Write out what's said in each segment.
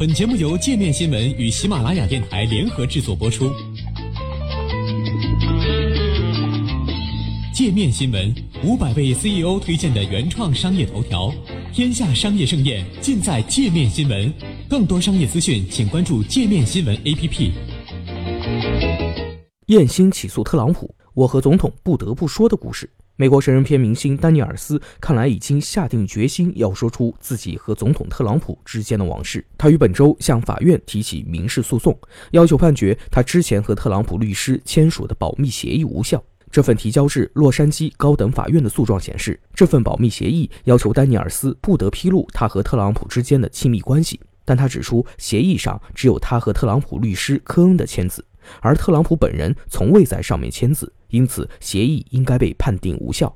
本节目由界面新闻与喜马拉雅电台联合制作播出。界面新闻五百位 CEO 推荐的原创商业头条，天下商业盛宴尽在界面新闻。更多商业资讯，请关注界面新闻 APP。艳星起诉特朗普，我和总统不得不说的故事。美国神人片明星丹尼尔斯看来已经下定决心要说出自己和总统特朗普之间的往事。他于本周向法院提起民事诉讼，要求判决他之前和特朗普律师签署的保密协议无效。这份提交至洛杉矶高等法院的诉状显示，这份保密协议要求丹尼尔斯不得披露他和特朗普之间的亲密关系，但他指出协议上只有他和特朗普律师科恩的签字，而特朗普本人从未在上面签字，因此协议应该被判定无效。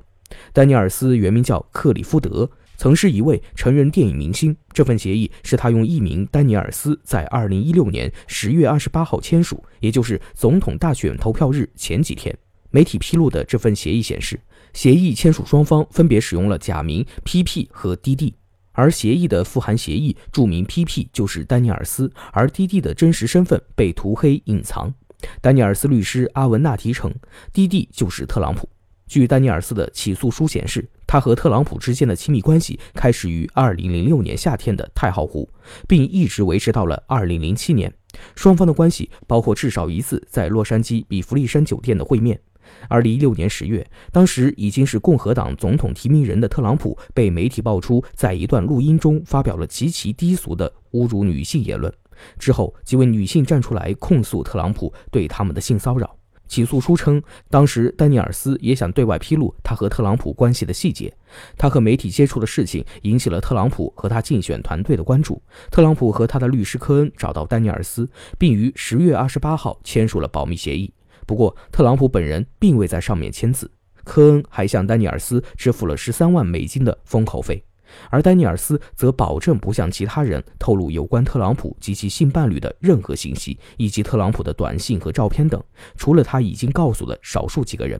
丹尼尔斯原名叫克里夫德，曾是一位成人电影明星。这份协议是他用艺名丹尼尔斯在2016年10月28号签署，也就是总统大选投票日前几天。媒体披露的这份协议显示，协议签署双方分别使用了假名 PP 和 DD，而协议的附含协议注明 PP 就是丹尼尔斯，而 DD 的真实身份被涂黑隐藏。丹尼尔斯律师阿文纳提称滴滴就是特朗普。据丹尼尔斯的起诉书显示，他和特朗普之间的亲密关系开始于2006年夏天的太浩湖，并一直维持到了2007年。双方的关系包括至少一次在洛杉矶比弗利山酒店的会面。二零一六年十月，当时已经是共和党总统提名人的特朗普被媒体爆出，在一段录音中发表了极其低俗的侮辱女性言论。之后，几位女性站出来控诉特朗普对他们的性骚扰。起诉书称，当时丹尼尔斯也想对外披露他和特朗普关系的细节。他和媒体接触的事情引起了特朗普和他竞选团队的关注。特朗普和他的律师科恩找到丹尼尔斯，并于十月二十八号签署了保密协议。不过，特朗普本人并未在上面签字。科恩还向丹尼尔斯支付了十三万美金的封口费，而丹尼尔斯则保证不向其他人透露有关特朗普及其性伴侣的任何信息，以及特朗普的短信和照片等，除了他已经告诉了少数几个人。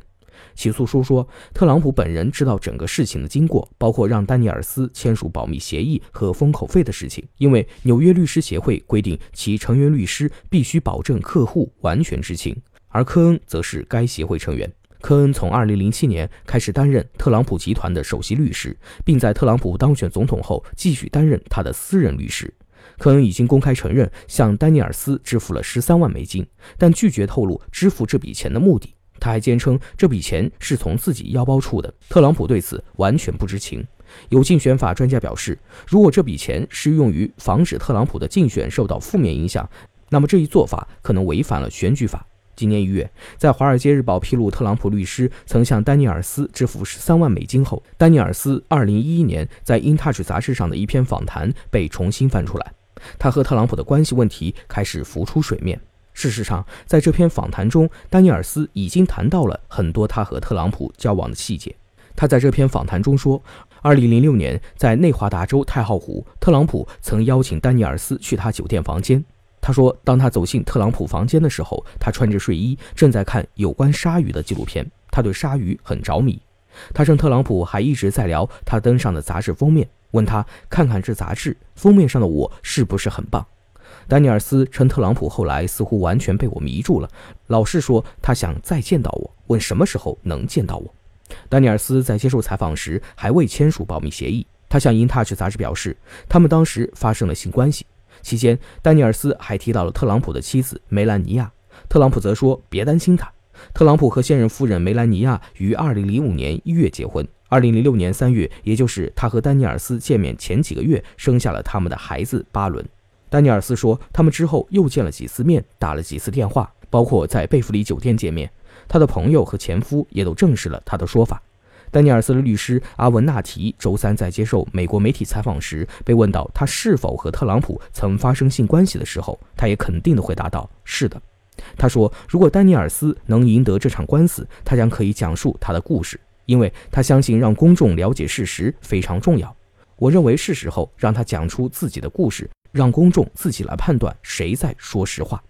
起诉书说，特朗普本人知道整个事情的经过，包括让丹尼尔斯签署保密协议和封口费的事情，因为纽约律师协会规定其成员律师必须保证客户完全知情。而科恩则是该协会成员。科恩从2007年开始担任特朗普集团的首席律师，并在特朗普当选总统后继续担任他的私人律师。科恩已经公开承认向丹尼尔斯支付了13万美金，但拒绝透露支付这笔钱的目的。他还坚称这笔钱是从自己腰包出的。特朗普对此完全不知情。有竞选法专家表示，如果这笔钱是用于防止特朗普的竞选受到负面影响，那么这一做法可能违反了选举法。今年一月，在《华尔街日报》披露特朗普律师曾向丹尼尔斯支付十三万美金后，丹尼尔斯二零一一年在《InTouch》杂志上的一篇访谈被重新翻出来，他和特朗普的关系问题开始浮出水面。事实上，在这篇访谈中，丹尼尔斯已经谈到了很多他和特朗普交往的细节。他在这篇访谈中说，二零零六年在内华达州太浩湖，特朗普曾邀请丹尼尔斯去他酒店房间。他说，当他走进特朗普房间的时候，他穿着睡衣，正在看有关鲨鱼的纪录片。他对鲨鱼很着迷。他称特朗普还一直在聊他登上的杂志封面，问他看看这杂志封面上的我是不是很棒。丹尼尔斯称特朗普后来似乎完全被我迷住了，老是说他想再见到我，问什么时候能见到我。丹尼尔斯在接受采访时还未签署保密协议。他向《InTouch》杂志表示，他们当时发生了性关系。期间，丹尼尔斯还提到了特朗普的妻子梅兰妮亚。特朗普则说：“别担心他。”特朗普和现任夫人梅兰妮亚于2005年1月结婚，2006年3月，也就是他和丹尼尔斯见面前几个月，生下了他们的孩子巴伦。丹尼尔斯说，他们之后又见了几次面，打了几次电话，包括在贝弗利酒店见面。他的朋友和前夫也都证实了他的说法。丹尼尔斯的律师阿文纳提周三在接受美国媒体采访时，被问到他是否和特朗普曾发生性关系的时候，他也肯定地回答道：“是的。”他说：“如果丹尼尔斯能赢得这场官司，他将可以讲述他的故事，因为他相信让公众了解事实非常重要。我认为是时候让他讲出自己的故事，让公众自己来判断谁在说实话。”